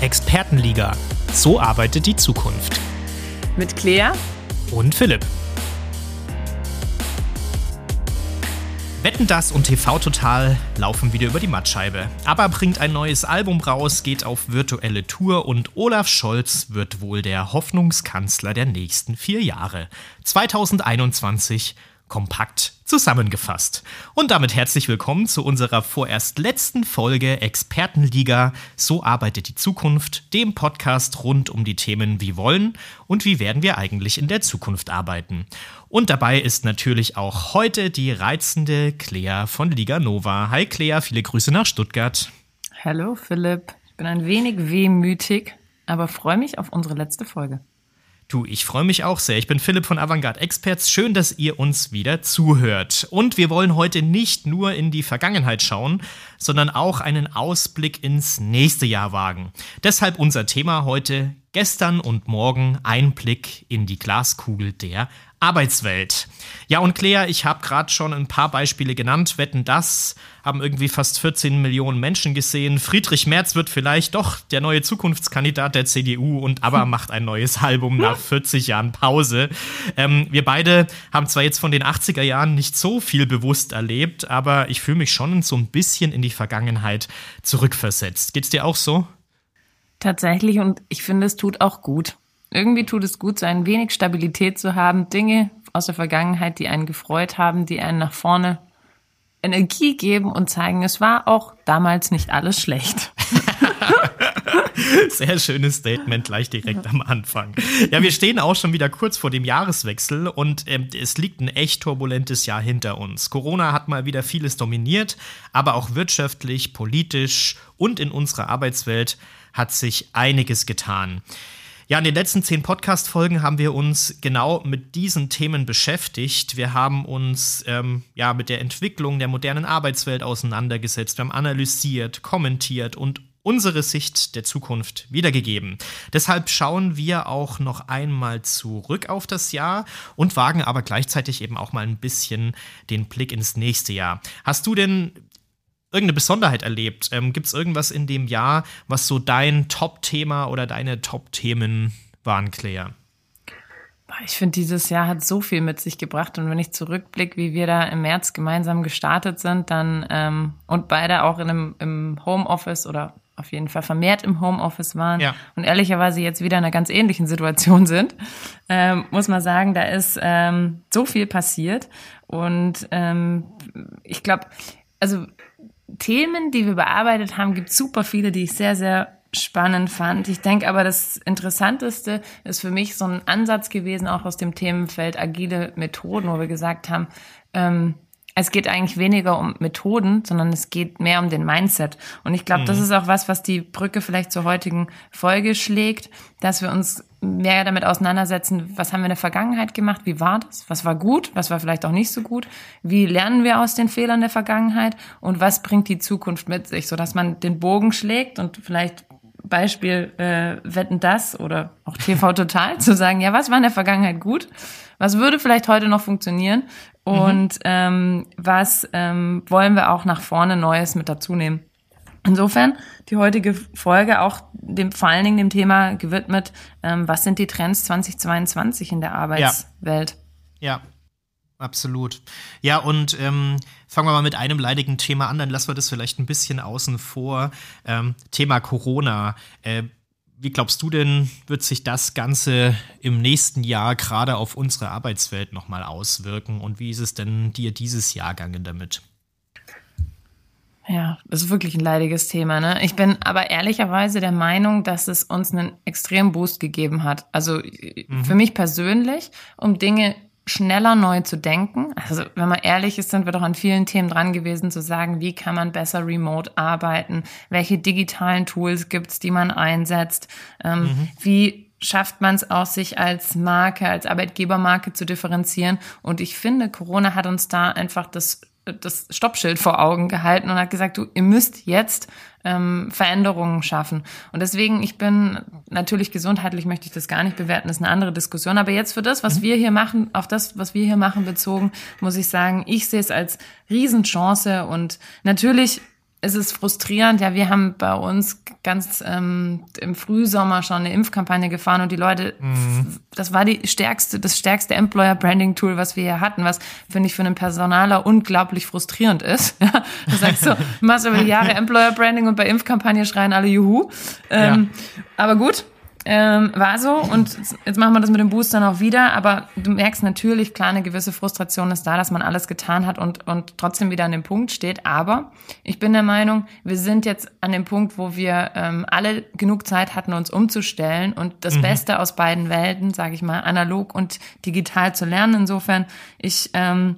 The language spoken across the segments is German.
Expertenliga. So arbeitet die Zukunft. Mit Claire Und Philipp. Wetten das und TV Total laufen wieder über die Mattscheibe. Aber bringt ein neues Album raus, geht auf virtuelle Tour und Olaf Scholz wird wohl der Hoffnungskanzler der nächsten vier Jahre. 2021 kompakt zusammengefasst. Und damit herzlich willkommen zu unserer vorerst letzten Folge Expertenliga. So arbeitet die Zukunft, dem Podcast rund um die Themen Wie wollen und wie werden wir eigentlich in der Zukunft arbeiten. Und dabei ist natürlich auch heute die reizende Claire von Liga Nova. Hi Claire, viele Grüße nach Stuttgart. Hallo Philipp. Ich bin ein wenig wehmütig, aber freue mich auf unsere letzte Folge. Du, ich freue mich auch sehr. Ich bin Philipp von Avantgarde Experts. Schön, dass ihr uns wieder zuhört. Und wir wollen heute nicht nur in die Vergangenheit schauen, sondern auch einen Ausblick ins nächste Jahr wagen. Deshalb unser Thema heute gestern und morgen Einblick in die Glaskugel der Arbeitswelt. Ja, und Claire, ich habe gerade schon ein paar Beispiele genannt. Wetten das haben irgendwie fast 14 Millionen Menschen gesehen. Friedrich Merz wird vielleicht doch der neue Zukunftskandidat der CDU und aber macht ein neues Album nach 40 Jahren Pause. Ähm, wir beide haben zwar jetzt von den 80er Jahren nicht so viel bewusst erlebt, aber ich fühle mich schon so ein bisschen in die Vergangenheit zurückversetzt. Geht's dir auch so? Tatsächlich und ich finde, es tut auch gut. Irgendwie tut es gut, so ein wenig Stabilität zu haben, Dinge aus der Vergangenheit, die einen gefreut haben, die einen nach vorne Energie geben und zeigen, es war auch damals nicht alles schlecht. Sehr schönes Statement gleich direkt am Anfang. Ja, wir stehen auch schon wieder kurz vor dem Jahreswechsel und ähm, es liegt ein echt turbulentes Jahr hinter uns. Corona hat mal wieder vieles dominiert, aber auch wirtschaftlich, politisch und in unserer Arbeitswelt hat sich einiges getan. Ja, in den letzten zehn Podcast-Folgen haben wir uns genau mit diesen Themen beschäftigt. Wir haben uns ähm, ja mit der Entwicklung der modernen Arbeitswelt auseinandergesetzt. Wir haben analysiert, kommentiert und unsere Sicht der Zukunft wiedergegeben. Deshalb schauen wir auch noch einmal zurück auf das Jahr und wagen aber gleichzeitig eben auch mal ein bisschen den Blick ins nächste Jahr. Hast du denn irgendeine Besonderheit erlebt? Ähm, Gibt es irgendwas in dem Jahr, was so dein Top-Thema oder deine Top-Themen waren, Claire? Ich finde, dieses Jahr hat so viel mit sich gebracht. Und wenn ich zurückblicke, wie wir da im März gemeinsam gestartet sind, dann ähm, und beide auch in einem, im Homeoffice oder auf jeden Fall vermehrt im Homeoffice waren Ja. und ehrlicherweise jetzt wieder in einer ganz ähnlichen Situation sind, ähm, muss man sagen, da ist ähm, so viel passiert. Und ähm, ich glaube, also Themen, die wir bearbeitet haben, gibt super viele, die ich sehr, sehr spannend fand. Ich denke aber, das Interessanteste ist für mich so ein Ansatz gewesen, auch aus dem Themenfeld agile Methoden, wo wir gesagt haben, ähm, es geht eigentlich weniger um Methoden, sondern es geht mehr um den Mindset. Und ich glaube, das ist auch was, was die Brücke vielleicht zur heutigen Folge schlägt, dass wir uns mehr damit auseinandersetzen, was haben wir in der Vergangenheit gemacht, wie war das, was war gut, was war vielleicht auch nicht so gut, wie lernen wir aus den Fehlern der Vergangenheit und was bringt die Zukunft mit sich, sodass man den Bogen schlägt und vielleicht Beispiel äh, Wetten das oder auch TV Total zu sagen, ja, was war in der Vergangenheit gut, was würde vielleicht heute noch funktionieren und ähm, was ähm, wollen wir auch nach vorne Neues mit dazu nehmen. Insofern die heutige Folge auch dem vor allen Dingen dem Thema gewidmet, ähm, was sind die Trends 2022 in der Arbeitswelt? Ja, absolut. Ja, und ähm, fangen wir mal mit einem leidigen Thema an, dann lassen wir das vielleicht ein bisschen außen vor. Ähm, Thema Corona. Äh, wie glaubst du denn, wird sich das Ganze im nächsten Jahr gerade auf unsere Arbeitswelt nochmal auswirken? Und wie ist es denn dir dieses Jahr gegangen damit? Ja, das ist wirklich ein leidiges Thema. Ne? Ich bin aber ehrlicherweise der Meinung, dass es uns einen extremen Boost gegeben hat. Also für mich persönlich, um Dinge schneller neu zu denken. Also wenn man ehrlich ist, sind wir doch an vielen Themen dran gewesen zu sagen, wie kann man besser remote arbeiten, welche digitalen Tools gibt's, die man einsetzt, ähm, wie schafft man es auch, sich als Marke, als Arbeitgebermarke zu differenzieren. Und ich finde, Corona hat uns da einfach das das Stoppschild vor Augen gehalten und hat gesagt, du, ihr müsst jetzt ähm, Veränderungen schaffen. Und deswegen, ich bin natürlich gesundheitlich möchte ich das gar nicht bewerten, das ist eine andere Diskussion. Aber jetzt für das, was wir hier machen, auf das, was wir hier machen, bezogen, muss ich sagen, ich sehe es als Riesenchance und natürlich es ist frustrierend. Ja, wir haben bei uns ganz ähm, im Frühsommer schon eine Impfkampagne gefahren und die Leute, mhm. das war die stärkste, das stärkste Employer Branding Tool, was wir hier hatten, was finde ich für einen Personaler unglaublich frustrierend ist. Ja, du sagst so, du machst über die Jahre Employer Branding und bei Impfkampagne schreien alle Juhu. Ähm, ja. Aber gut, ähm, war so und jetzt machen wir das mit dem Boostern auch wieder, aber du merkst natürlich, klar, eine gewisse Frustration ist da, dass man alles getan hat und, und trotzdem wieder an dem Punkt steht. Aber ich bin der Meinung, wir sind jetzt an dem Punkt, wo wir ähm, alle genug Zeit hatten, uns umzustellen und das mhm. Beste aus beiden Welten, sage ich mal, analog und digital zu lernen. Insofern, ich ähm,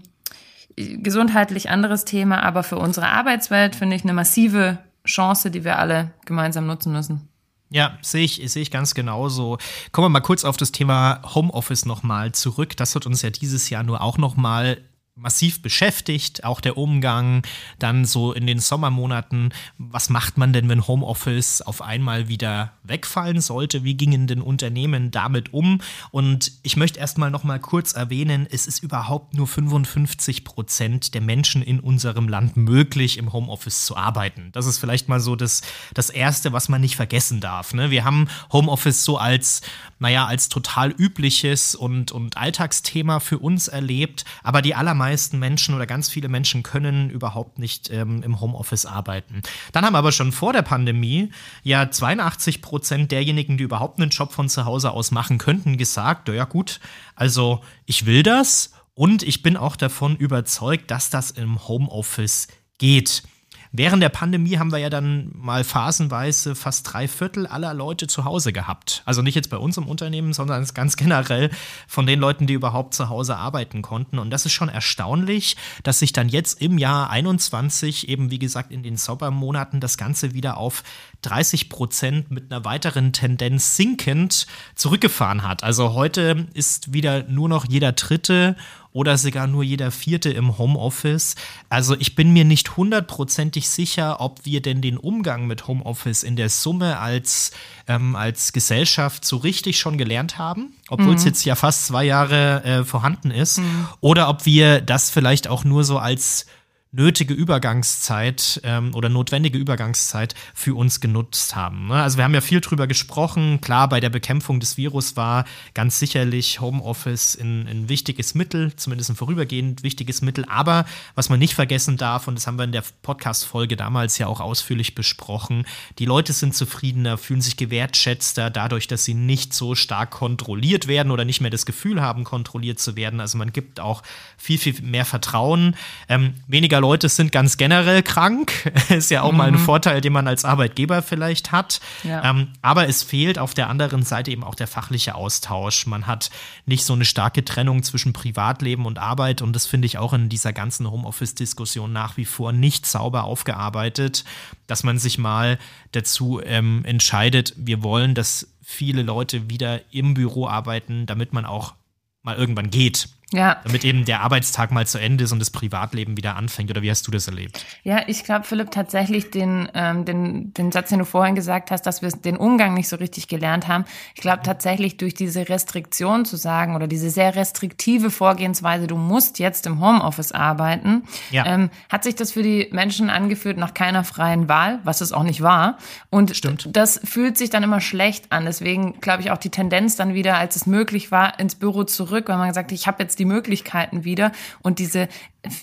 gesundheitlich anderes Thema, aber für unsere Arbeitswelt finde ich eine massive Chance, die wir alle gemeinsam nutzen müssen. Ja, sehe ich, sehe ich ganz genauso. Kommen wir mal kurz auf das Thema Homeoffice nochmal zurück. Das wird uns ja dieses Jahr nur auch nochmal massiv beschäftigt, auch der Umgang dann so in den Sommermonaten. Was macht man denn, wenn Homeoffice auf einmal wieder wegfallen sollte? Wie gingen denn Unternehmen damit um? Und ich möchte erstmal noch mal kurz erwähnen, es ist überhaupt nur 55 Prozent der Menschen in unserem Land möglich, im Homeoffice zu arbeiten. Das ist vielleicht mal so das, das Erste, was man nicht vergessen darf. Ne? Wir haben Homeoffice so als, naja, als total übliches und, und Alltagsthema für uns erlebt, aber die allermeisten meisten Menschen oder ganz viele Menschen können überhaupt nicht ähm, im Homeoffice arbeiten. Dann haben aber schon vor der Pandemie ja 82 Prozent derjenigen, die überhaupt einen Job von zu Hause aus machen könnten, gesagt, ja gut, also ich will das und ich bin auch davon überzeugt, dass das im Homeoffice geht. Während der Pandemie haben wir ja dann mal phasenweise fast drei Viertel aller Leute zu Hause gehabt. Also nicht jetzt bei uns im Unternehmen, sondern ganz generell von den Leuten, die überhaupt zu Hause arbeiten konnten. Und das ist schon erstaunlich, dass sich dann jetzt im Jahr 21 eben, wie gesagt, in den Sommermonaten das Ganze wieder auf 30 Prozent mit einer weiteren Tendenz sinkend zurückgefahren hat. Also heute ist wieder nur noch jeder Dritte oder sogar nur jeder Vierte im Homeoffice. Also ich bin mir nicht hundertprozentig sicher, ob wir denn den Umgang mit Homeoffice in der Summe als, ähm, als Gesellschaft so richtig schon gelernt haben, obwohl es mhm. jetzt ja fast zwei Jahre äh, vorhanden ist, mhm. oder ob wir das vielleicht auch nur so als nötige Übergangszeit ähm, oder notwendige Übergangszeit für uns genutzt haben. Ne? Also wir haben ja viel drüber gesprochen. Klar, bei der Bekämpfung des Virus war ganz sicherlich Homeoffice ein, ein wichtiges Mittel, zumindest ein vorübergehend wichtiges Mittel. Aber was man nicht vergessen darf, und das haben wir in der Podcast-Folge damals ja auch ausführlich besprochen, die Leute sind zufriedener, fühlen sich gewertschätzter dadurch, dass sie nicht so stark kontrolliert werden oder nicht mehr das Gefühl haben, kontrolliert zu werden. Also man gibt auch viel, viel mehr Vertrauen, ähm, weniger Leute sind ganz generell krank. Ist ja auch mhm. mal ein mhm. Vorteil, den man als Arbeitgeber vielleicht hat. Ja. Ähm, aber es fehlt auf der anderen Seite eben auch der fachliche Austausch. Man hat nicht so eine starke Trennung zwischen Privatleben und Arbeit. Und das finde ich auch in dieser ganzen Homeoffice-Diskussion nach wie vor nicht sauber aufgearbeitet, dass man sich mal dazu ähm, entscheidet, wir wollen, dass viele Leute wieder im Büro arbeiten, damit man auch mal irgendwann geht. Ja. Damit eben der Arbeitstag mal zu Ende ist und das Privatleben wieder anfängt. Oder wie hast du das erlebt? Ja, ich glaube, Philipp, tatsächlich den, ähm, den, den Satz, den du vorhin gesagt hast, dass wir den Umgang nicht so richtig gelernt haben. Ich glaube tatsächlich durch diese Restriktion zu sagen oder diese sehr restriktive Vorgehensweise, du musst jetzt im Homeoffice arbeiten, ja. ähm, hat sich das für die Menschen angefühlt nach keiner freien Wahl, was es auch nicht war. Und Stimmt. das fühlt sich dann immer schlecht an. Deswegen glaube ich auch die Tendenz dann wieder, als es möglich war, ins Büro zurück, weil man gesagt, hat, ich habe jetzt die Möglichkeiten wieder und diese,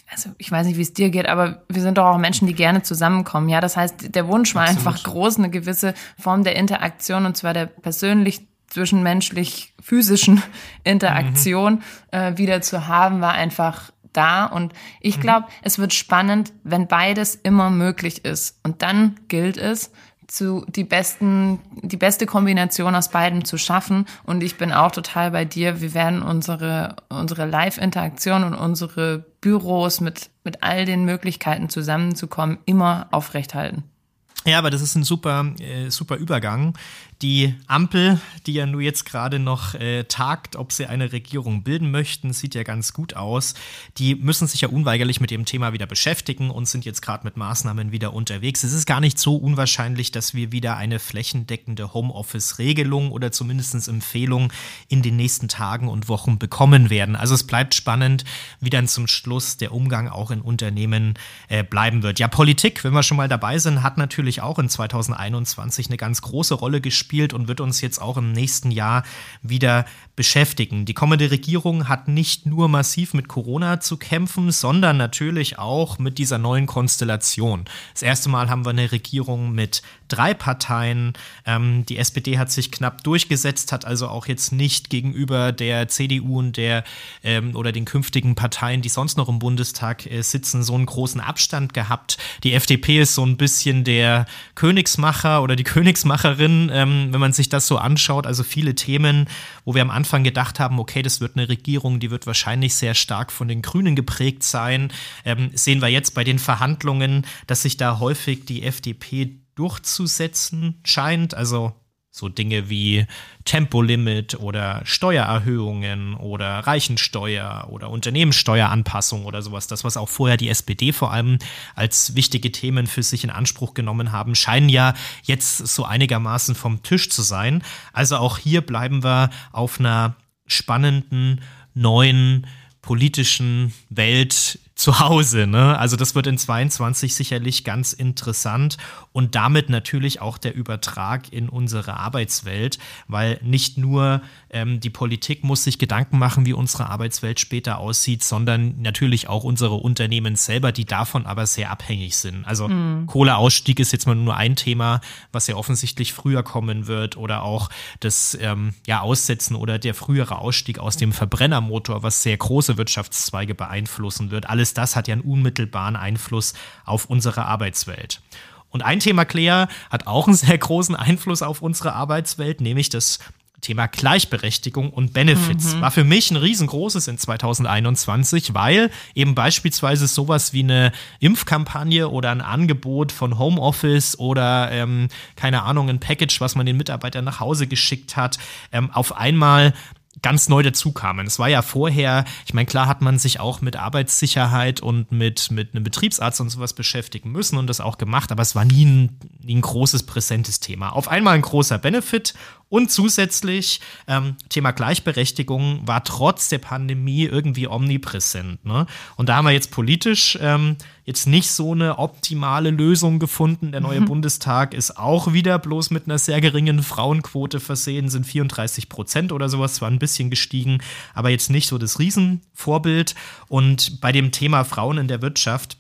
also ich weiß nicht, wie es dir geht, aber wir sind doch auch Menschen, die gerne zusammenkommen. Ja, das heißt, der Wunsch war Absolut. einfach groß, eine gewisse Form der Interaktion und zwar der persönlich zwischenmenschlich physischen Interaktion mhm. äh, wieder zu haben, war einfach da. Und ich glaube, mhm. es wird spannend, wenn beides immer möglich ist. Und dann gilt es, zu die besten, die beste Kombination aus beiden zu schaffen. Und ich bin auch total bei dir. Wir werden unsere, unsere Live-Interaktion und unsere Büros mit, mit all den Möglichkeiten zusammenzukommen immer aufrechthalten. Ja, aber das ist ein super, äh, super Übergang. Die Ampel, die ja nur jetzt gerade noch äh, tagt, ob sie eine Regierung bilden möchten, sieht ja ganz gut aus. Die müssen sich ja unweigerlich mit dem Thema wieder beschäftigen und sind jetzt gerade mit Maßnahmen wieder unterwegs. Es ist gar nicht so unwahrscheinlich, dass wir wieder eine flächendeckende Homeoffice-Regelung oder zumindest Empfehlung in den nächsten Tagen und Wochen bekommen werden. Also es bleibt spannend, wie dann zum Schluss der Umgang auch in Unternehmen äh, bleiben wird. Ja, Politik, wenn wir schon mal dabei sind, hat natürlich auch in 2021 eine ganz große Rolle gespielt gespielt und wird uns jetzt auch im nächsten Jahr wieder beschäftigen. Die kommende Regierung hat nicht nur massiv mit Corona zu kämpfen, sondern natürlich auch mit dieser neuen Konstellation. Das erste Mal haben wir eine Regierung mit drei Parteien. Ähm, die SPD hat sich knapp durchgesetzt, hat also auch jetzt nicht gegenüber der CDU und der ähm, oder den künftigen Parteien, die sonst noch im Bundestag äh, sitzen, so einen großen Abstand gehabt. Die FDP ist so ein bisschen der Königsmacher oder die Königsmacherin, ähm, wenn man sich das so anschaut. Also viele Themen, wo wir am Anfang gedacht haben, okay, das wird eine Regierung, die wird wahrscheinlich sehr stark von den Grünen geprägt sein, ähm, sehen wir jetzt bei den Verhandlungen, dass sich da häufig die FDP durchzusetzen scheint. Also so Dinge wie Tempolimit oder Steuererhöhungen oder Reichensteuer oder Unternehmenssteueranpassung oder sowas. Das, was auch vorher die SPD vor allem als wichtige Themen für sich in Anspruch genommen haben, scheinen ja jetzt so einigermaßen vom Tisch zu sein. Also auch hier bleiben wir auf einer spannenden, neuen politischen Welt zu Hause. Ne? Also das wird in 22 sicherlich ganz interessant und damit natürlich auch der Übertrag in unsere Arbeitswelt, weil nicht nur ähm, die Politik muss sich Gedanken machen, wie unsere Arbeitswelt später aussieht, sondern natürlich auch unsere Unternehmen selber, die davon aber sehr abhängig sind. Also mhm. Kohleausstieg ist jetzt mal nur ein Thema, was ja offensichtlich früher kommen wird oder auch das ähm, ja, Aussetzen oder der frühere Ausstieg aus dem Verbrennermotor, was sehr große Wirtschaftszweige beeinflussen wird. Alles alles das hat ja einen unmittelbaren Einfluss auf unsere Arbeitswelt. Und ein Thema, Claire, hat auch einen sehr großen Einfluss auf unsere Arbeitswelt, nämlich das Thema Gleichberechtigung und Benefits mhm. war für mich ein riesengroßes in 2021, weil eben beispielsweise sowas wie eine Impfkampagne oder ein Angebot von Homeoffice oder ähm, keine Ahnung, ein Package, was man den Mitarbeitern nach Hause geschickt hat, ähm, auf einmal ganz neu dazukamen. Es war ja vorher, ich meine, klar hat man sich auch mit Arbeitssicherheit und mit, mit einem Betriebsarzt und sowas beschäftigen müssen und das auch gemacht, aber es war nie ein, nie ein großes, präsentes Thema. Auf einmal ein großer Benefit und zusätzlich, ähm, Thema Gleichberechtigung war trotz der Pandemie irgendwie omnipräsent. Ne? Und da haben wir jetzt politisch ähm, jetzt nicht so eine optimale Lösung gefunden. Der neue mhm. Bundestag ist auch wieder bloß mit einer sehr geringen Frauenquote versehen, sind 34 Prozent oder sowas, zwar ein bisschen gestiegen, aber jetzt nicht so das Riesenvorbild. Und bei dem Thema Frauen in der Wirtschaft,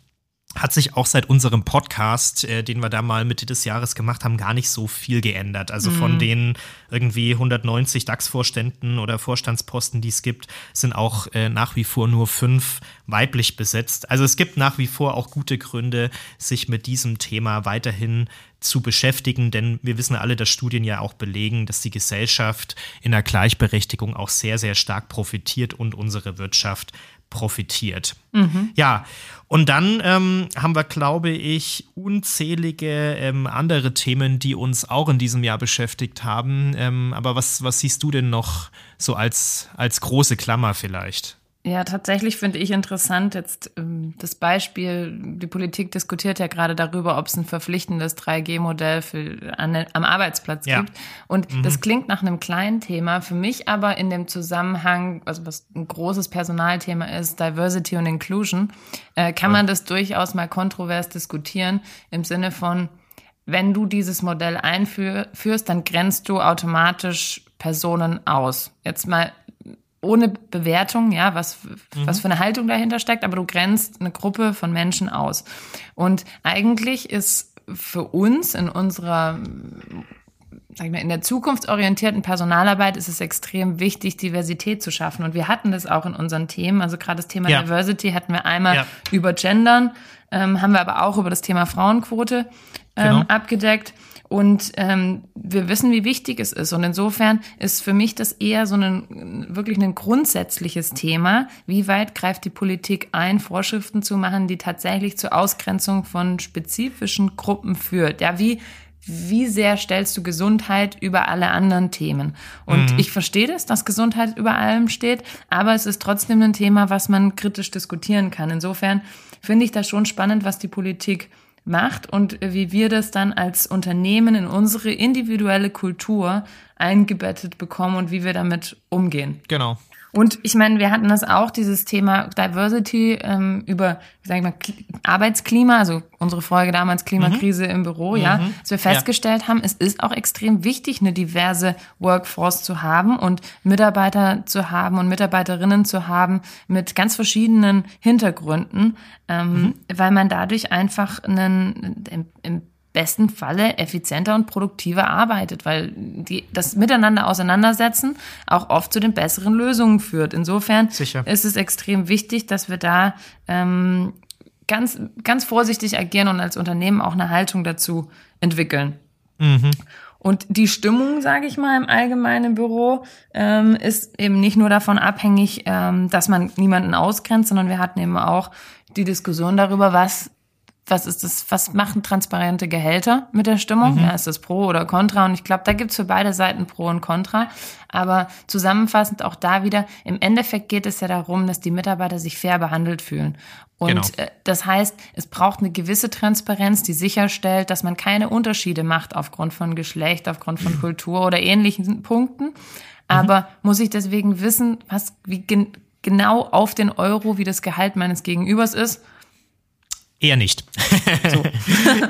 hat sich auch seit unserem Podcast, äh, den wir da mal Mitte des Jahres gemacht haben, gar nicht so viel geändert. Also von mhm. den irgendwie 190 DAX-Vorständen oder Vorstandsposten, die es gibt, sind auch äh, nach wie vor nur fünf weiblich besetzt. Also es gibt nach wie vor auch gute Gründe, sich mit diesem Thema weiterhin zu beschäftigen, denn wir wissen alle, dass Studien ja auch belegen, dass die Gesellschaft in der Gleichberechtigung auch sehr, sehr stark profitiert und unsere Wirtschaft profitiert. Mhm. Ja, und dann ähm, haben wir, glaube ich, unzählige ähm, andere Themen, die uns auch in diesem Jahr beschäftigt haben. Ähm, aber was, was siehst du denn noch so als, als große Klammer vielleicht? Ja, tatsächlich finde ich interessant jetzt ähm, das Beispiel, die Politik diskutiert ja gerade darüber, ob es ein verpflichtendes 3G-Modell am Arbeitsplatz ja. gibt. Und mhm. das klingt nach einem kleinen Thema, für mich aber in dem Zusammenhang, also was ein großes Personalthema ist, Diversity und Inclusion, äh, kann ja. man das durchaus mal kontrovers diskutieren im Sinne von, wenn du dieses Modell einführst, dann grenzt du automatisch Personen aus. Jetzt mal ohne Bewertung, ja, was, mhm. was für eine Haltung dahinter steckt, aber du grenzt eine Gruppe von Menschen aus. Und eigentlich ist für uns in unserer sag ich mal, in der zukunftsorientierten Personalarbeit ist es extrem wichtig, Diversität zu schaffen. Und wir hatten das auch in unseren Themen. Also gerade das Thema ja. Diversity hatten wir einmal ja. über Gendern, ähm, haben wir aber auch über das Thema Frauenquote ähm, genau. abgedeckt. Und ähm, wir wissen, wie wichtig es ist. Und insofern ist für mich das eher so ein wirklich ein grundsätzliches Thema. Wie weit greift die Politik ein, Vorschriften zu machen, die tatsächlich zur Ausgrenzung von spezifischen Gruppen führt? Ja, wie wie sehr stellst du Gesundheit über alle anderen Themen? Und mhm. ich verstehe das, dass Gesundheit über allem steht, aber es ist trotzdem ein Thema, was man kritisch diskutieren kann. Insofern finde ich das schon spannend, was die Politik macht und wie wir das dann als Unternehmen in unsere individuelle Kultur eingebettet bekommen und wie wir damit umgehen. Genau. Und ich meine, wir hatten das auch, dieses Thema Diversity ähm, über, wie sag ich mal, Arbeitsklima, also unsere Folge damals Klimakrise mhm. im Büro, mhm. ja, dass wir festgestellt ja. haben, es ist auch extrem wichtig, eine diverse Workforce zu haben und Mitarbeiter zu haben und Mitarbeiterinnen zu haben mit ganz verschiedenen Hintergründen, ähm, mhm. weil man dadurch einfach einen im, im besten Falle effizienter und produktiver arbeitet, weil die, das Miteinander auseinandersetzen auch oft zu den besseren Lösungen führt. Insofern Sicher. ist es extrem wichtig, dass wir da ähm, ganz, ganz vorsichtig agieren und als Unternehmen auch eine Haltung dazu entwickeln. Mhm. Und die Stimmung, sage ich mal, im allgemeinen Büro ähm, ist eben nicht nur davon abhängig, ähm, dass man niemanden ausgrenzt, sondern wir hatten eben auch die Diskussion darüber, was was ist das, was machen transparente Gehälter mit der Stimmung? Mhm. Ja, ist das Pro oder Contra? Und ich glaube, da gibt's für beide Seiten Pro und Contra. Aber zusammenfassend auch da wieder, im Endeffekt geht es ja darum, dass die Mitarbeiter sich fair behandelt fühlen. Und genau. Äh, das heißt, es braucht eine gewisse Transparenz, die sicherstellt, dass man keine Unterschiede macht aufgrund von Geschlecht, aufgrund von Kultur oder ähnlichen Punkten. Mhm. Aber mhm. muss ich deswegen wissen, was wie gen genau auf den Euro, wie das Gehalt meines Gegenübers ist? Eher nicht. So.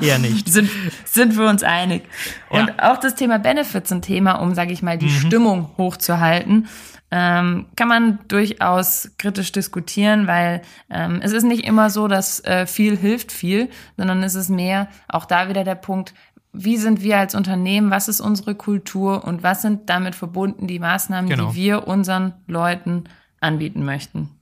Eher nicht. Sind, sind wir uns einig. Und ja. auch das Thema Benefits ein Thema, um, sage ich mal, die mhm. Stimmung hochzuhalten. Ähm, kann man durchaus kritisch diskutieren, weil ähm, es ist nicht immer so, dass äh, viel hilft viel, sondern es ist mehr auch da wieder der Punkt, wie sind wir als Unternehmen, was ist unsere Kultur und was sind damit verbunden die Maßnahmen, genau. die wir unseren Leuten anbieten möchten.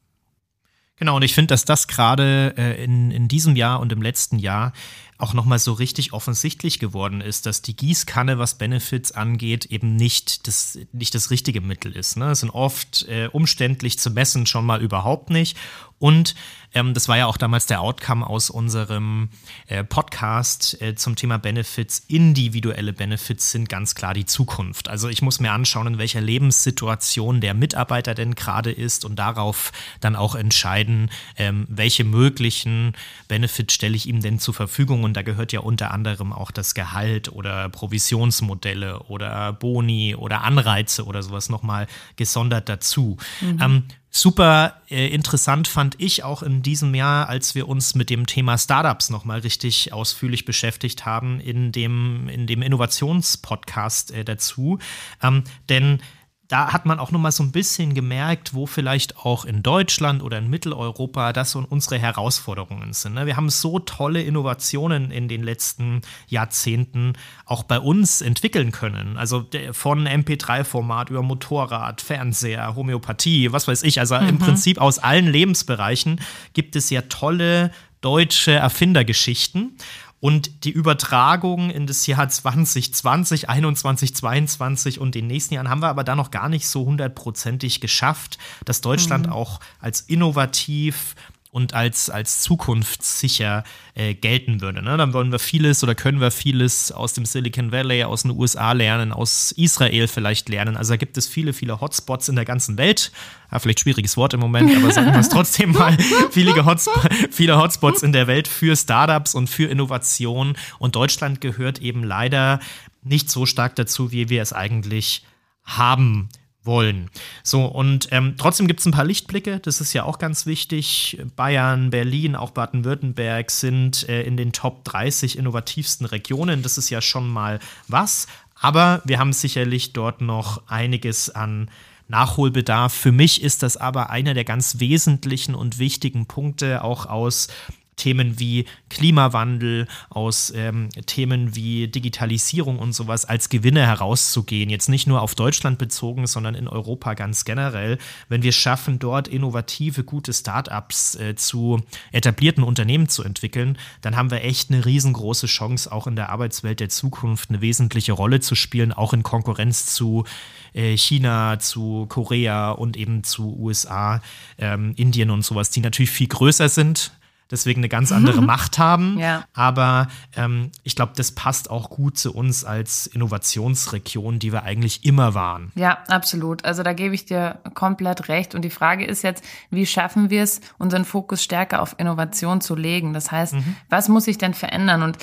Genau, und ich finde, dass das gerade äh, in, in diesem Jahr und im letzten Jahr auch nochmal so richtig offensichtlich geworden ist, dass die Gießkanne, was Benefits angeht, eben nicht das, nicht das richtige Mittel ist. Ne? Es sind oft äh, umständlich zu messen, schon mal überhaupt nicht. Und ähm, das war ja auch damals der Outcome aus unserem äh, Podcast äh, zum Thema Benefits. Individuelle Benefits sind ganz klar die Zukunft. Also ich muss mir anschauen, in welcher Lebenssituation der Mitarbeiter denn gerade ist und darauf dann auch entscheiden, ähm, welche möglichen Benefits stelle ich ihm denn zur Verfügung. Und da gehört ja unter anderem auch das Gehalt oder Provisionsmodelle oder Boni oder Anreize oder sowas nochmal gesondert dazu. Mhm. Ähm, Super äh, interessant fand ich auch in diesem Jahr, als wir uns mit dem Thema Startups nochmal richtig ausführlich beschäftigt haben, in dem, in dem Innovationspodcast äh, dazu. Ähm, denn da hat man auch noch mal so ein bisschen gemerkt, wo vielleicht auch in Deutschland oder in Mitteleuropa das so unsere Herausforderungen sind. Ne? Wir haben so tolle Innovationen in den letzten Jahrzehnten auch bei uns entwickeln können. Also von MP3-Format über Motorrad, Fernseher, Homöopathie, was weiß ich. Also mhm. im Prinzip aus allen Lebensbereichen gibt es ja tolle deutsche Erfindergeschichten. Und die Übertragung in das Jahr 2020, 21, 22 und den nächsten Jahren haben wir aber da noch gar nicht so hundertprozentig geschafft, dass Deutschland mhm. auch als innovativ und als, als zukunftssicher äh, gelten würde. Ne? Dann wollen wir vieles oder können wir vieles aus dem Silicon Valley, aus den USA lernen, aus Israel vielleicht lernen. Also da gibt es viele, viele Hotspots in der ganzen Welt. Ja, vielleicht schwieriges Wort im Moment, aber sagen wir es trotzdem mal. viele, Hotspot, viele Hotspots in der Welt für Startups und für Innovation. Und Deutschland gehört eben leider nicht so stark dazu, wie wir es eigentlich haben wollen. So, und ähm, trotzdem gibt es ein paar Lichtblicke, das ist ja auch ganz wichtig. Bayern, Berlin, auch Baden-Württemberg sind äh, in den Top 30 innovativsten Regionen. Das ist ja schon mal was. Aber wir haben sicherlich dort noch einiges an Nachholbedarf. Für mich ist das aber einer der ganz wesentlichen und wichtigen Punkte auch aus Themen wie Klimawandel, aus ähm, Themen wie Digitalisierung und sowas als Gewinne herauszugehen. Jetzt nicht nur auf Deutschland bezogen, sondern in Europa ganz generell. Wenn wir schaffen, dort innovative, gute Startups äh, zu etablierten Unternehmen zu entwickeln, dann haben wir echt eine riesengroße Chance, auch in der Arbeitswelt der Zukunft eine wesentliche Rolle zu spielen, auch in Konkurrenz zu äh, China, zu Korea und eben zu USA, ähm, Indien und sowas, die natürlich viel größer sind deswegen eine ganz andere Macht haben. Ja. Aber ähm, ich glaube, das passt auch gut zu uns als Innovationsregion, die wir eigentlich immer waren. Ja, absolut. Also da gebe ich dir komplett recht. Und die Frage ist jetzt, wie schaffen wir es, unseren Fokus stärker auf Innovation zu legen? Das heißt, mhm. was muss sich denn verändern? Und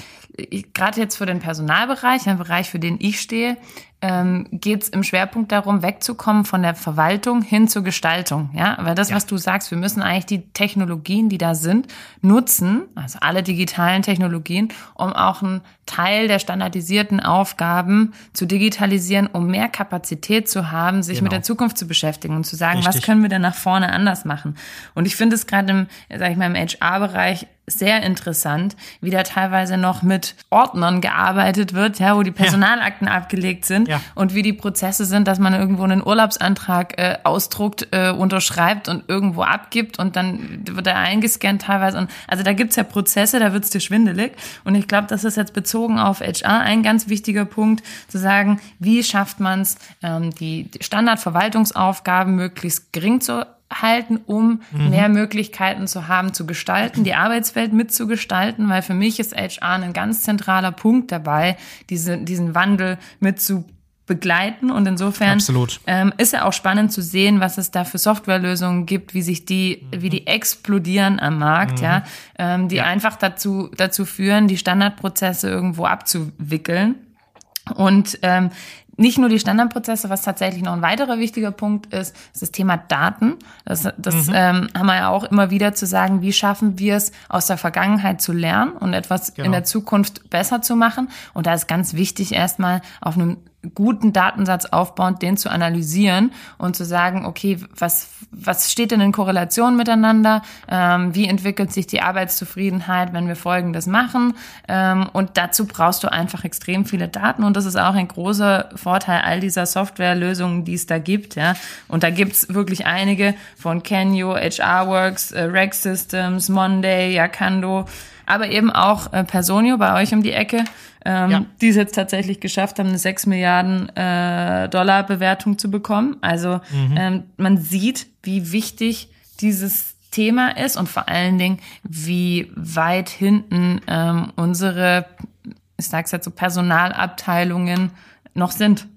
gerade jetzt für den Personalbereich, ein Bereich, für den ich stehe, ähm, geht es im Schwerpunkt darum, wegzukommen von der Verwaltung hin zur Gestaltung. Ja, weil das, ja. was du sagst, wir müssen eigentlich die Technologien, die da sind, nutzen, also alle digitalen Technologien, um auch einen Teil der standardisierten Aufgaben zu digitalisieren, um mehr Kapazität zu haben, sich genau. mit der Zukunft zu beschäftigen und zu sagen, Richtig. was können wir denn nach vorne anders machen? Und ich finde es gerade im, sag ich mal, im HR-Bereich sehr interessant, wie da teilweise noch mit Ordnern gearbeitet wird, ja, wo die Personalakten ja. abgelegt sind ja. und wie die Prozesse sind, dass man irgendwo einen Urlaubsantrag äh, ausdruckt, äh, unterschreibt und irgendwo abgibt und dann wird er eingescannt teilweise. Und also da gibt's ja Prozesse, da wird's dir schwindelig. Und ich glaube, das ist jetzt bezogen auf HR ein ganz wichtiger Punkt, zu sagen, wie schafft man es, ähm, die Standardverwaltungsaufgaben möglichst gering zu halten, um mhm. mehr Möglichkeiten zu haben, zu gestalten, die Arbeitswelt mitzugestalten, weil für mich ist HR ein ganz zentraler Punkt dabei, diese, diesen Wandel mit zu begleiten und insofern ähm, ist ja auch spannend zu sehen, was es da für Softwarelösungen gibt, wie sich die, wie die explodieren am Markt, mhm. ja, ähm, die ja. einfach dazu dazu führen, die Standardprozesse irgendwo abzuwickeln. Und ähm, nicht nur die Standardprozesse, was tatsächlich noch ein weiterer wichtiger Punkt ist, ist das Thema Daten. Das, das mhm. ähm, haben wir ja auch immer wieder zu sagen, wie schaffen wir es, aus der Vergangenheit zu lernen und etwas genau. in der Zukunft besser zu machen. Und da ist ganz wichtig, erstmal auf einem guten Datensatz aufbauen, den zu analysieren und zu sagen, okay, was, was steht denn in Korrelation miteinander? Ähm, wie entwickelt sich die Arbeitszufriedenheit, wenn wir Folgendes machen? Ähm, und dazu brauchst du einfach extrem viele Daten und das ist auch ein großer Vorteil all dieser Softwarelösungen, die es da gibt. Ja? Und da gibt's wirklich einige von Kenyo, HRWorks, äh, Reg Systems, Monday, Yakando, aber eben auch äh, Personio bei euch um die Ecke, ähm, ja. die es jetzt tatsächlich geschafft haben, eine 6 Milliarden äh, Dollar Bewertung zu bekommen. Also mhm. ähm, man sieht, wie wichtig dieses Thema ist und vor allen Dingen, wie weit hinten ähm, unsere, ich sag's jetzt so, Personalabteilungen noch sind.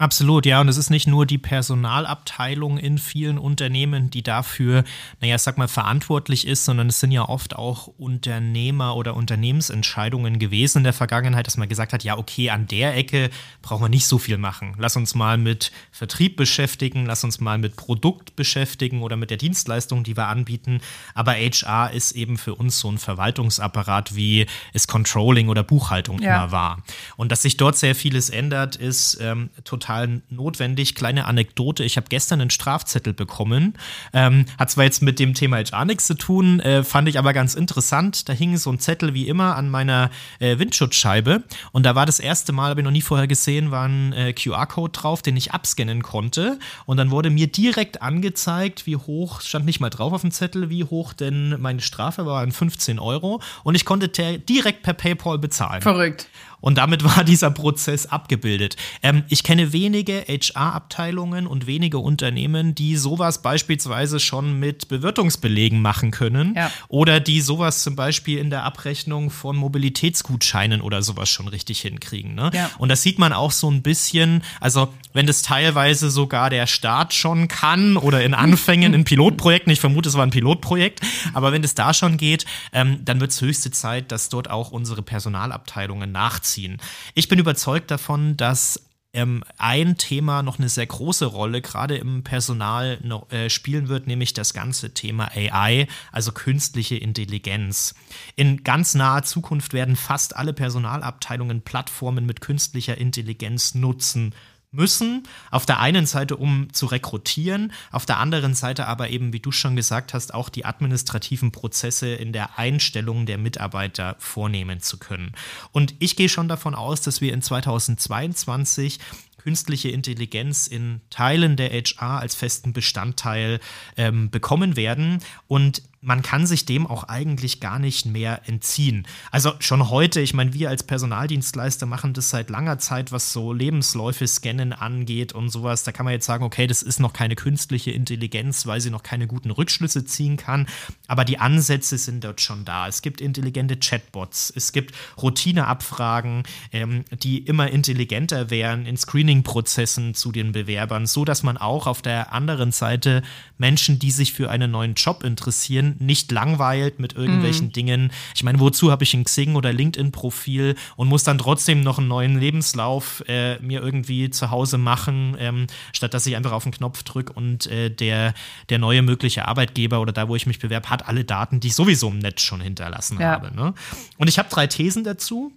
Absolut, ja. Und es ist nicht nur die Personalabteilung in vielen Unternehmen, die dafür, naja, sag mal, verantwortlich ist, sondern es sind ja oft auch Unternehmer oder Unternehmensentscheidungen gewesen in der Vergangenheit, dass man gesagt hat, ja, okay, an der Ecke brauchen wir nicht so viel machen. Lass uns mal mit Vertrieb beschäftigen, lass uns mal mit Produkt beschäftigen oder mit der Dienstleistung, die wir anbieten. Aber HR ist eben für uns so ein Verwaltungsapparat, wie es Controlling oder Buchhaltung ja. immer war. Und dass sich dort sehr vieles ändert, ist ähm, total total notwendig. Kleine Anekdote, ich habe gestern einen Strafzettel bekommen. Ähm, hat zwar jetzt mit dem Thema HR nichts zu tun, äh, fand ich aber ganz interessant. Da hing so ein Zettel wie immer an meiner äh, Windschutzscheibe und da war das erste Mal, habe ich noch nie vorher gesehen, war ein äh, QR-Code drauf, den ich abscannen konnte und dann wurde mir direkt angezeigt, wie hoch, stand nicht mal drauf auf dem Zettel, wie hoch denn meine Strafe war, waren 15 Euro und ich konnte direkt per PayPal bezahlen. Verrückt. Und damit war dieser Prozess abgebildet. Ähm, ich kenne wenige HR-Abteilungen und wenige Unternehmen, die sowas beispielsweise schon mit Bewirtungsbelegen machen können ja. oder die sowas zum Beispiel in der Abrechnung von Mobilitätsgutscheinen oder sowas schon richtig hinkriegen. Ne? Ja. Und das sieht man auch so ein bisschen, also wenn das teilweise sogar der Staat schon kann oder in Anfängen in Pilotprojekten, ich vermute, es war ein Pilotprojekt, aber wenn es da schon geht, ähm, dann wird es höchste Zeit, dass dort auch unsere Personalabteilungen nachziehen nachziehen. Ich bin überzeugt davon, dass ähm, ein Thema noch eine sehr große Rolle gerade im Personal noch, äh, spielen wird, nämlich das ganze Thema AI, also künstliche Intelligenz. In ganz naher Zukunft werden fast alle Personalabteilungen Plattformen mit künstlicher Intelligenz nutzen müssen. Auf der einen Seite, um zu rekrutieren, auf der anderen Seite aber eben, wie du schon gesagt hast, auch die administrativen Prozesse in der Einstellung der Mitarbeiter vornehmen zu können. Und ich gehe schon davon aus, dass wir in 2022 künstliche Intelligenz in Teilen der HR als festen Bestandteil ähm, bekommen werden. Und man kann sich dem auch eigentlich gar nicht mehr entziehen. Also schon heute, ich meine, wir als Personaldienstleister machen das seit langer Zeit, was so Lebensläufe scannen angeht und sowas. Da kann man jetzt sagen, okay, das ist noch keine künstliche Intelligenz, weil sie noch keine guten Rückschlüsse ziehen kann. Aber die Ansätze sind dort schon da. Es gibt intelligente Chatbots, es gibt Routineabfragen, ähm, die immer intelligenter wären in Screening-Prozessen zu den Bewerbern, so dass man auch auf der anderen Seite Menschen, die sich für einen neuen Job interessieren, nicht langweilt mit irgendwelchen mhm. Dingen. Ich meine, wozu habe ich ein Xing oder LinkedIn-Profil und muss dann trotzdem noch einen neuen Lebenslauf äh, mir irgendwie zu Hause machen, ähm, statt dass ich einfach auf den Knopf drücke und äh, der, der neue mögliche Arbeitgeber oder da, wo ich mich bewerbe, hat alle Daten, die ich sowieso im Netz schon hinterlassen ja. habe. Ne? Und ich habe drei Thesen dazu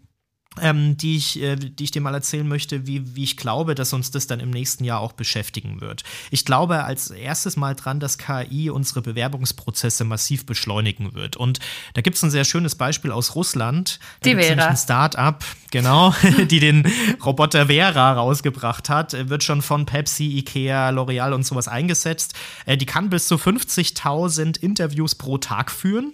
ähm, die, ich, äh, die ich dir mal erzählen möchte, wie, wie ich glaube, dass uns das dann im nächsten Jahr auch beschäftigen wird. Ich glaube als erstes mal dran, dass KI unsere Bewerbungsprozesse massiv beschleunigen wird. Und da gibt es ein sehr schönes Beispiel aus Russland. Da die Vera. Ein Start-up, genau, die den Roboter Vera rausgebracht hat. Wird schon von Pepsi, Ikea, L'Oreal und sowas eingesetzt. Äh, die kann bis zu 50.000 Interviews pro Tag führen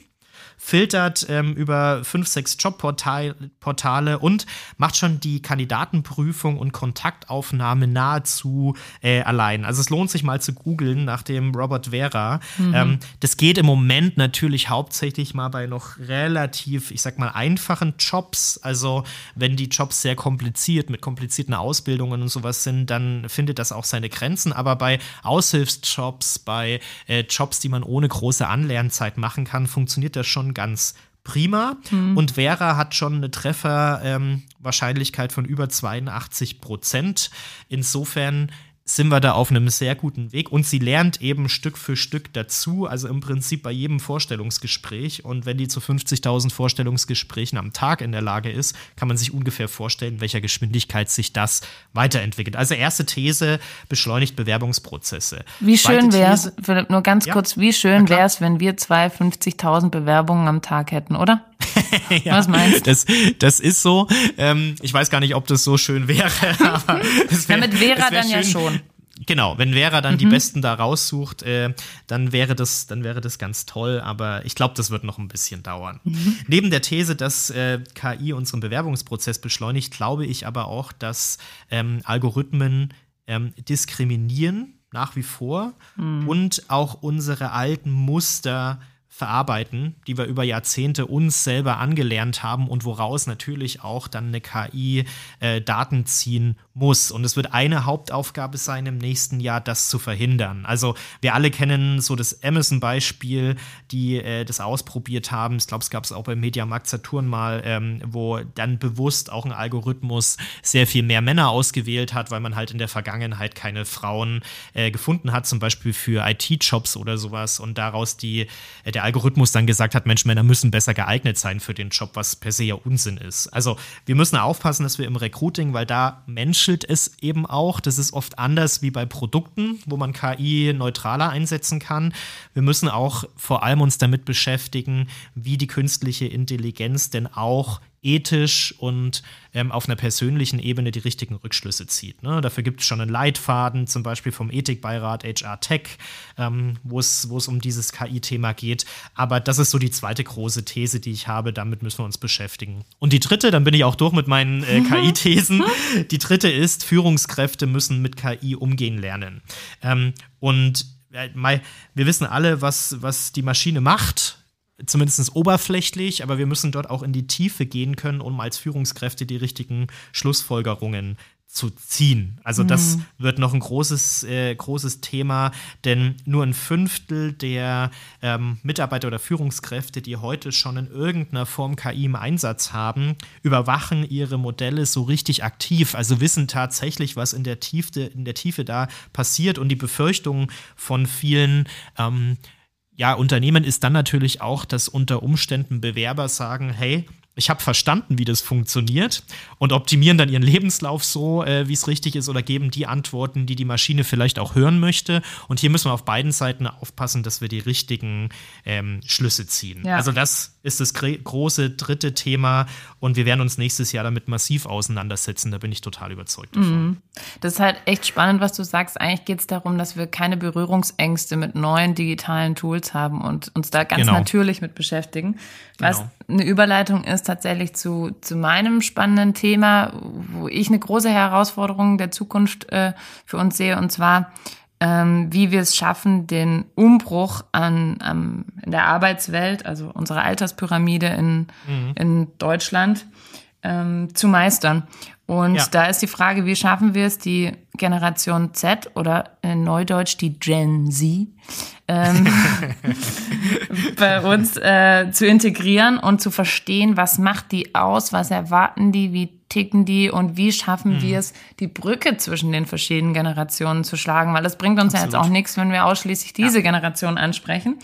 filtert ähm, über fünf, sechs Jobportale und macht schon die Kandidatenprüfung und Kontaktaufnahme nahezu äh, allein. Also es lohnt sich mal zu googeln nach dem Robert Vera. Mhm. Ähm, das geht im Moment natürlich hauptsächlich mal bei noch relativ, ich sag mal, einfachen Jobs. Also wenn die Jobs sehr kompliziert mit komplizierten Ausbildungen und sowas sind, dann findet das auch seine Grenzen. Aber bei Aushilfsjobs, bei äh, Jobs, die man ohne große Anlernzeit machen kann, funktioniert das schon ganz prima. Mhm. Und Vera hat schon eine Trefferwahrscheinlichkeit ähm, von über 82 Prozent. Insofern sind wir da auf einem sehr guten Weg und sie lernt eben Stück für Stück dazu, also im Prinzip bei jedem Vorstellungsgespräch und wenn die zu 50.000 Vorstellungsgesprächen am Tag in der Lage ist, kann man sich ungefähr vorstellen, welcher Geschwindigkeit sich das weiterentwickelt. Also erste These, beschleunigt Bewerbungsprozesse. Wie schön wäre es, Philipp, nur ganz ja? kurz, wie schön wäre es, wenn wir zwei 50.000 Bewerbungen am Tag hätten, oder? ja, Was meinst du? Das, das ist so. Ähm, ich weiß gar nicht, ob das so schön wäre. Aber wär, ja, mit Vera dann schön. ja schon. Genau, wenn Vera dann mhm. die Besten da raussucht, äh, dann wäre das, dann wäre das ganz toll. Aber ich glaube, das wird noch ein bisschen dauern. Mhm. Neben der These, dass äh, KI unseren Bewerbungsprozess beschleunigt, glaube ich aber auch, dass ähm, Algorithmen ähm, diskriminieren nach wie vor mhm. und auch unsere alten Muster verarbeiten, die wir über Jahrzehnte uns selber angelernt haben und woraus natürlich auch dann eine KI äh, Daten ziehen muss. Und es wird eine Hauptaufgabe sein im nächsten Jahr, das zu verhindern. Also wir alle kennen so das Amazon-Beispiel, die äh, das ausprobiert haben. Ich glaube, es gab es auch beim Mediamarkt Saturn mal, ähm, wo dann bewusst auch ein Algorithmus sehr viel mehr Männer ausgewählt hat, weil man halt in der Vergangenheit keine Frauen äh, gefunden hat, zum Beispiel für IT-Jobs oder sowas. Und daraus die, äh, der Algorithmus dann gesagt hat, Mensch, Männer müssen besser geeignet sein für den Job, was per se ja Unsinn ist. Also wir müssen aufpassen, dass wir im Recruiting, weil da menschelt es eben auch, das ist oft anders wie bei Produkten, wo man KI neutraler einsetzen kann. Wir müssen auch vor allem uns damit beschäftigen, wie die künstliche Intelligenz denn auch ethisch und ähm, auf einer persönlichen Ebene die richtigen Rückschlüsse zieht. Ne? Dafür gibt es schon einen Leitfaden, zum Beispiel vom Ethikbeirat HR Tech, ähm, wo es um dieses KI-Thema geht. Aber das ist so die zweite große These, die ich habe. Damit müssen wir uns beschäftigen. Und die dritte, dann bin ich auch durch mit meinen äh, mhm. KI-Thesen. Die dritte ist, Führungskräfte müssen mit KI umgehen lernen. Ähm, und äh, wir wissen alle, was, was die Maschine macht zumindest oberflächlich, aber wir müssen dort auch in die Tiefe gehen können, um als Führungskräfte die richtigen Schlussfolgerungen zu ziehen. Also das mhm. wird noch ein großes, äh, großes Thema, denn nur ein Fünftel der ähm, Mitarbeiter oder Führungskräfte, die heute schon in irgendeiner Form KI im Einsatz haben, überwachen ihre Modelle so richtig aktiv, also wissen tatsächlich, was in der Tiefe, in der Tiefe da passiert und die Befürchtungen von vielen ähm, ja, Unternehmen ist dann natürlich auch, dass unter Umständen Bewerber sagen, hey, ich habe verstanden, wie das funktioniert und optimieren dann ihren Lebenslauf so, äh, wie es richtig ist oder geben die Antworten, die die Maschine vielleicht auch hören möchte. Und hier müssen wir auf beiden Seiten aufpassen, dass wir die richtigen ähm, Schlüsse ziehen. Ja. Also das ist das große dritte Thema und wir werden uns nächstes Jahr damit massiv auseinandersetzen. Da bin ich total überzeugt davon. Mhm. Das ist halt echt spannend, was du sagst. Eigentlich geht es darum, dass wir keine Berührungsängste mit neuen digitalen Tools haben und uns da ganz genau. natürlich mit beschäftigen. Was genau. eine Überleitung ist tatsächlich zu, zu meinem spannenden Thema, wo ich eine große Herausforderung der Zukunft äh, für uns sehe, und zwar ähm, wie wir es schaffen, den Umbruch an, an, in der Arbeitswelt, also unsere Alterspyramide in, mhm. in Deutschland, ähm, zu meistern. Und ja. da ist die Frage, wie schaffen wir es, die Generation Z oder in Neudeutsch die Gen Z ähm, bei uns äh, zu integrieren und zu verstehen, was macht die aus, was erwarten die, wie ticken die und wie schaffen mhm. wir es, die Brücke zwischen den verschiedenen Generationen zu schlagen, weil das bringt uns Absolut. ja jetzt auch nichts, wenn wir ausschließlich diese ja. Generation ansprechen.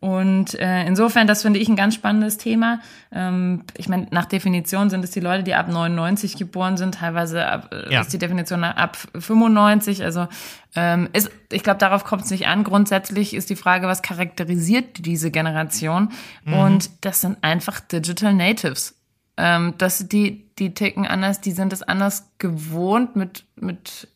Und äh, insofern, das finde ich ein ganz spannendes Thema. Ähm, ich meine, nach Definition sind es die Leute, die ab 99 geboren sind, teilweise ab, äh, ja. ist die Definition ab 95. Also ähm, ist, ich glaube, darauf kommt es nicht an. Grundsätzlich ist die Frage, was charakterisiert diese Generation? Mhm. Und das sind einfach Digital Natives. Ähm, dass die, die ticken anders, die sind es anders gewohnt, mit, mit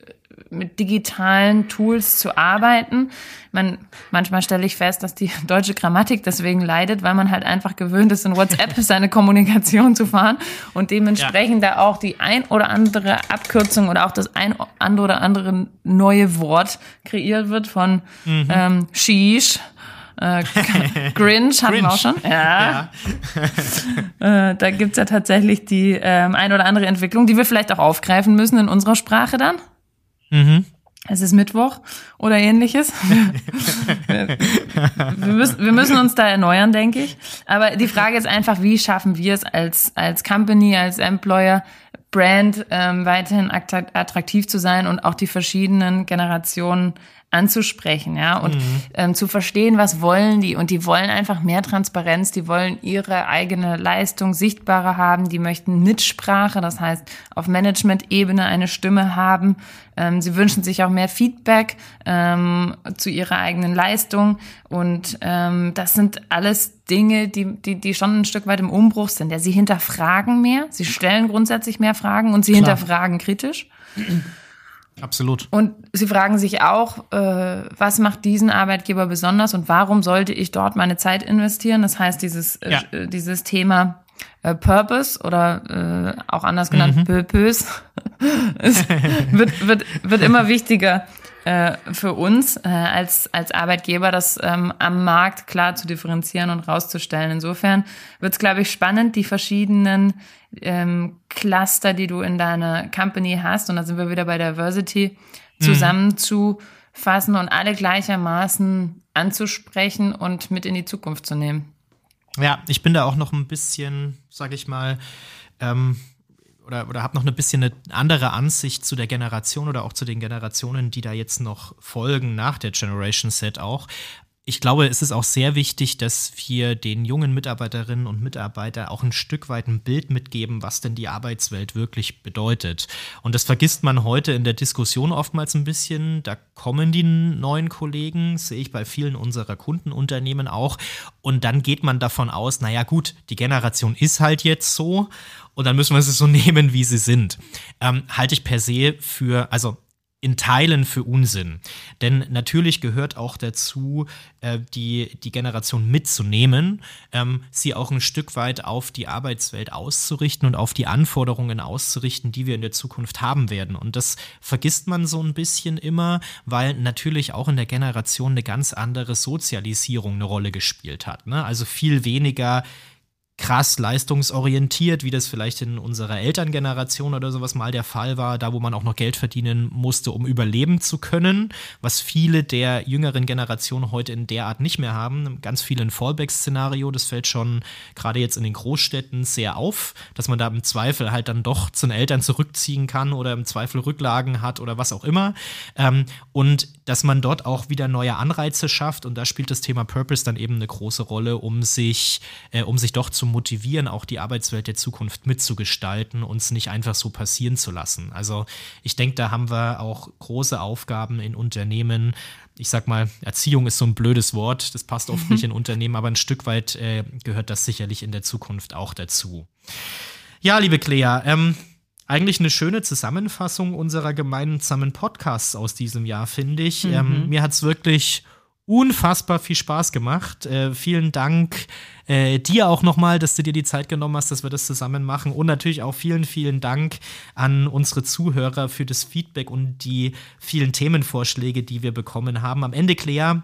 mit digitalen Tools zu arbeiten. Man, manchmal stelle ich fest, dass die deutsche Grammatik deswegen leidet, weil man halt einfach gewöhnt ist, in WhatsApp seine Kommunikation zu fahren und dementsprechend ja. da auch die ein oder andere Abkürzung oder auch das ein oder andere neue Wort kreiert wird von mhm. ähm, Sheesh. Äh, Grinch hatten wir auch schon. Ja. ja. äh, da gibt's ja tatsächlich die ähm, ein oder andere Entwicklung, die wir vielleicht auch aufgreifen müssen in unserer Sprache dann. Mhm. Es ist Mittwoch oder ähnliches. wir, müssen, wir müssen uns da erneuern, denke ich. Aber die Frage ist einfach, wie schaffen wir es als, als Company, als Employer, Brand ähm, weiterhin attraktiv zu sein und auch die verschiedenen Generationen anzusprechen, ja, und mhm. ähm, zu verstehen, was wollen die. Und die wollen einfach mehr Transparenz, die wollen ihre eigene Leistung sichtbarer haben, die möchten Mitsprache, das heißt auf Management-Ebene eine Stimme haben. Ähm, sie wünschen sich auch mehr Feedback ähm, zu ihrer eigenen Leistung. Und ähm, das sind alles Dinge, die, die, die schon ein Stück weit im Umbruch sind. Ja, sie hinterfragen mehr, sie stellen grundsätzlich mehr Fragen und sie Klar. hinterfragen kritisch. Absolut. Und sie fragen sich auch, äh, was macht diesen Arbeitgeber besonders und warum sollte ich dort meine Zeit investieren? Das heißt, dieses, äh, ja. äh, dieses Thema äh, Purpose oder äh, auch anders genannt mhm. Purpose wird, wird, wird immer wichtiger äh, für uns äh, als, als Arbeitgeber, das ähm, am Markt klar zu differenzieren und rauszustellen. Insofern wird es, glaube ich, spannend, die verschiedenen ähm, Cluster, die du in deiner Company hast, und da sind wir wieder bei Diversity, mhm. zusammenzufassen und alle gleichermaßen anzusprechen und mit in die Zukunft zu nehmen. Ja, ich bin da auch noch ein bisschen, sag ich mal, ähm, oder, oder habe noch ein bisschen eine andere Ansicht zu der Generation oder auch zu den Generationen, die da jetzt noch folgen nach der Generation Set auch ich glaube, es ist auch sehr wichtig, dass wir den jungen Mitarbeiterinnen und Mitarbeitern auch ein Stück weit ein Bild mitgeben, was denn die Arbeitswelt wirklich bedeutet. Und das vergisst man heute in der Diskussion oftmals ein bisschen. Da kommen die neuen Kollegen, sehe ich bei vielen unserer Kundenunternehmen auch. Und dann geht man davon aus, naja gut, die Generation ist halt jetzt so und dann müssen wir sie so nehmen, wie sie sind. Ähm, halte ich per se für, also in Teilen für Unsinn. Denn natürlich gehört auch dazu, äh, die, die Generation mitzunehmen, ähm, sie auch ein Stück weit auf die Arbeitswelt auszurichten und auf die Anforderungen auszurichten, die wir in der Zukunft haben werden. Und das vergisst man so ein bisschen immer, weil natürlich auch in der Generation eine ganz andere Sozialisierung eine Rolle gespielt hat. Ne? Also viel weniger krass leistungsorientiert, wie das vielleicht in unserer Elterngeneration oder sowas mal der Fall war, da wo man auch noch Geld verdienen musste, um überleben zu können, was viele der jüngeren Generationen heute in der Art nicht mehr haben. Ganz viele ein Fallback-Szenario, das fällt schon gerade jetzt in den Großstädten sehr auf, dass man da im Zweifel halt dann doch zu den Eltern zurückziehen kann oder im Zweifel Rücklagen hat oder was auch immer. Ähm, und dass man dort auch wieder neue Anreize schafft. Und da spielt das Thema Purpose dann eben eine große Rolle, um sich, äh, um sich doch zu motivieren, auch die Arbeitswelt der Zukunft mitzugestalten und es nicht einfach so passieren zu lassen. Also ich denke, da haben wir auch große Aufgaben in Unternehmen. Ich sag mal, Erziehung ist so ein blödes Wort, das passt oft nicht in Unternehmen, aber ein Stück weit äh, gehört das sicherlich in der Zukunft auch dazu. Ja, liebe Clea, ähm, eigentlich eine schöne Zusammenfassung unserer gemeinsamen Podcasts aus diesem Jahr, finde ich. Mhm. Ähm, mir hat es wirklich unfassbar viel Spaß gemacht. Äh, vielen Dank äh, dir auch nochmal, dass du dir die Zeit genommen hast, dass wir das zusammen machen. Und natürlich auch vielen, vielen Dank an unsere Zuhörer für das Feedback und die vielen Themenvorschläge, die wir bekommen haben. Am Ende, Claire,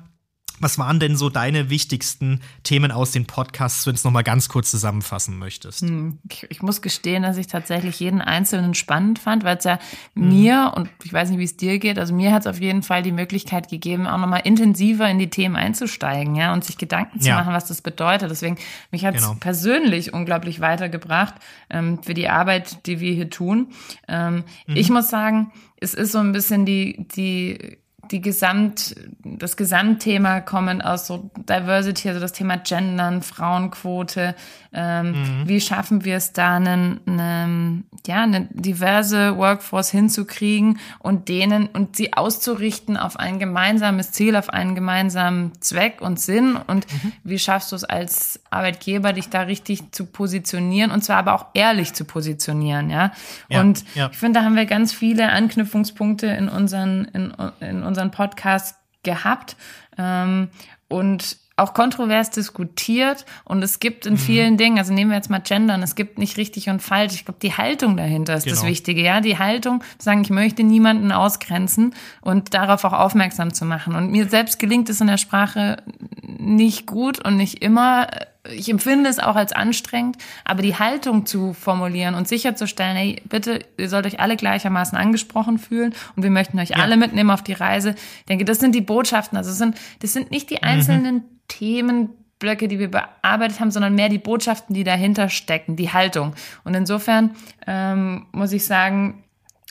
was waren denn so deine wichtigsten Themen aus den Podcasts, wenn du es nochmal ganz kurz zusammenfassen möchtest? Hm, ich, ich, muss gestehen, dass ich tatsächlich jeden einzelnen spannend fand, weil es ja hm. mir, und ich weiß nicht, wie es dir geht, also mir hat es auf jeden Fall die Möglichkeit gegeben, auch nochmal intensiver in die Themen einzusteigen, ja, und sich Gedanken zu ja. machen, was das bedeutet. Deswegen, mich hat es genau. persönlich unglaublich weitergebracht ähm, für die Arbeit, die wir hier tun. Ähm, mhm. Ich muss sagen, es ist so ein bisschen die, die die Gesamt, das Gesamtthema kommen aus so Diversity, also das Thema Gendern, Frauenquote, ähm, mhm. Wie schaffen wir es da, eine, eine, ja, eine diverse Workforce hinzukriegen und denen und sie auszurichten auf ein gemeinsames Ziel, auf einen gemeinsamen Zweck und Sinn? Und mhm. wie schaffst du es als Arbeitgeber, dich da richtig zu positionieren und zwar aber auch ehrlich zu positionieren, ja? ja und ja. ich finde, da haben wir ganz viele Anknüpfungspunkte in unseren, in, in unseren Podcast gehabt. Ähm, und auch kontrovers diskutiert und es gibt in mhm. vielen Dingen, also nehmen wir jetzt mal Gendern, es gibt nicht richtig und falsch. Ich glaube, die Haltung dahinter ist genau. das Wichtige, ja, die Haltung, zu sagen, ich möchte niemanden ausgrenzen und darauf auch aufmerksam zu machen. Und mir selbst gelingt es in der Sprache nicht gut und nicht immer. Ich empfinde es auch als anstrengend, aber die Haltung zu formulieren und sicherzustellen, hey, bitte, ihr sollt euch alle gleichermaßen angesprochen fühlen und wir möchten euch ja. alle mitnehmen auf die Reise. Ich denke, das sind die Botschaften. Also das sind, das sind nicht die mhm. einzelnen mhm Themenblöcke, die wir bearbeitet haben, sondern mehr die Botschaften, die dahinter stecken, die Haltung. Und insofern ähm, muss ich sagen,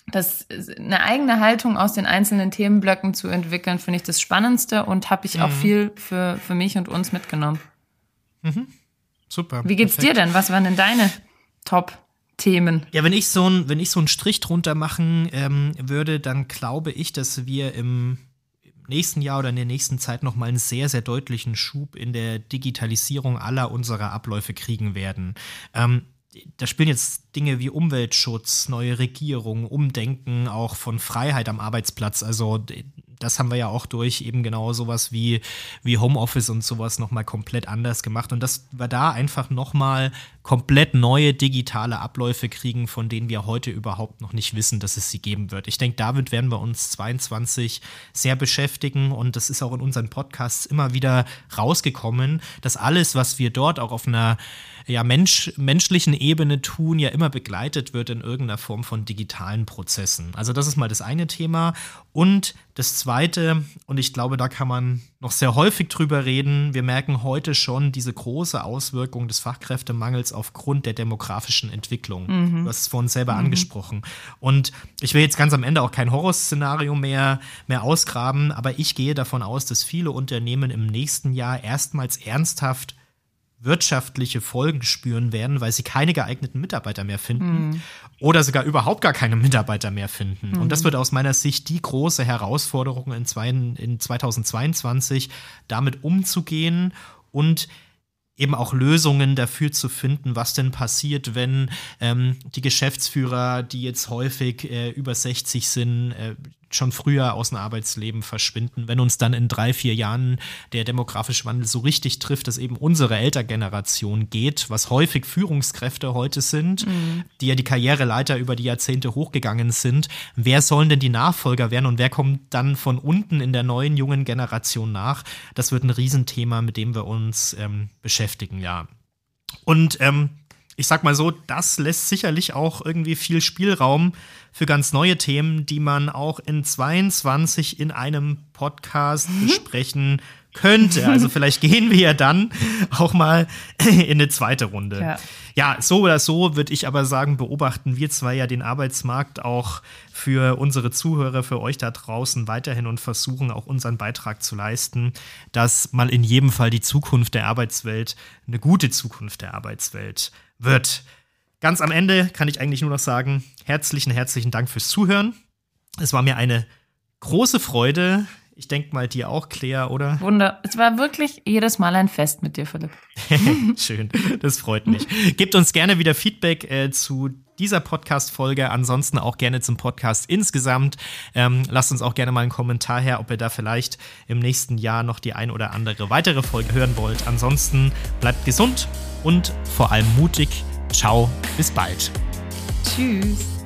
dass eine eigene Haltung aus den einzelnen Themenblöcken zu entwickeln, finde ich das Spannendste und habe ich mhm. auch viel für, für mich und uns mitgenommen. Mhm. Super. Wie geht's perfekt. dir denn? Was waren denn deine Top-Themen? Ja, wenn ich so ein, wenn ich so einen Strich drunter machen ähm, würde, dann glaube ich, dass wir im nächsten Jahr oder in der nächsten Zeit noch mal einen sehr, sehr deutlichen Schub in der Digitalisierung aller unserer Abläufe kriegen werden. Ähm, da spielen jetzt Dinge wie Umweltschutz, neue Regierung, Umdenken auch von Freiheit am Arbeitsplatz. Also das haben wir ja auch durch eben genau sowas wie, wie Homeoffice und sowas nochmal komplett anders gemacht. Und dass wir da einfach nochmal komplett neue digitale Abläufe kriegen, von denen wir heute überhaupt noch nicht wissen, dass es sie geben wird. Ich denke, damit werden wir uns 22 sehr beschäftigen und das ist auch in unseren Podcasts immer wieder rausgekommen, dass alles, was wir dort auch auf einer ja, Mensch, menschlichen Ebene tun, ja immer begleitet wird in irgendeiner Form von digitalen Prozessen. Also das ist mal das eine Thema. Und das zweite, und ich glaube, da kann man noch sehr häufig drüber reden, wir merken heute schon diese große Auswirkung des Fachkräftemangels aufgrund der demografischen Entwicklung. Mhm. Du hast es vorhin selber mhm. angesprochen. Und ich will jetzt ganz am Ende auch kein Horrorszenario mehr, mehr ausgraben, aber ich gehe davon aus, dass viele Unternehmen im nächsten Jahr erstmals ernsthaft wirtschaftliche Folgen spüren werden, weil sie keine geeigneten Mitarbeiter mehr finden mhm. oder sogar überhaupt gar keine Mitarbeiter mehr finden. Mhm. Und das wird aus meiner Sicht die große Herausforderung in, zwei, in 2022, damit umzugehen und eben auch Lösungen dafür zu finden, was denn passiert, wenn ähm, die Geschäftsführer, die jetzt häufig äh, über 60 sind, äh, schon früher aus dem Arbeitsleben verschwinden, wenn uns dann in drei, vier Jahren der demografische Wandel so richtig trifft, dass eben unsere Eltergeneration geht, was häufig Führungskräfte heute sind, mhm. die ja die Karriereleiter über die Jahrzehnte hochgegangen sind. Wer sollen denn die Nachfolger werden und wer kommt dann von unten in der neuen jungen Generation nach? Das wird ein Riesenthema, mit dem wir uns ähm, beschäftigen, ja. Und ähm, ich sag mal so, das lässt sicherlich auch irgendwie viel Spielraum für ganz neue Themen, die man auch in 22 in einem Podcast mhm. besprechen könnte. Also vielleicht gehen wir ja dann auch mal in eine zweite Runde. Ja. ja, so oder so würde ich aber sagen, beobachten wir zwar ja den Arbeitsmarkt auch für unsere Zuhörer, für euch da draußen weiterhin und versuchen auch unseren Beitrag zu leisten, dass mal in jedem Fall die Zukunft der Arbeitswelt eine gute Zukunft der Arbeitswelt wird. Ganz am Ende kann ich eigentlich nur noch sagen, herzlichen, herzlichen Dank fürs Zuhören. Es war mir eine große Freude. Ich denke mal dir auch, Claire, oder? Wunder. Es war wirklich jedes Mal ein Fest mit dir, Philipp. Schön, das freut mich. Gebt uns gerne wieder Feedback äh, zu dieser Podcast-Folge. Ansonsten auch gerne zum Podcast insgesamt. Ähm, lasst uns auch gerne mal einen Kommentar her, ob ihr da vielleicht im nächsten Jahr noch die ein oder andere weitere Folge hören wollt. Ansonsten bleibt gesund und vor allem mutig. Ciao, bis bald. Tschüss.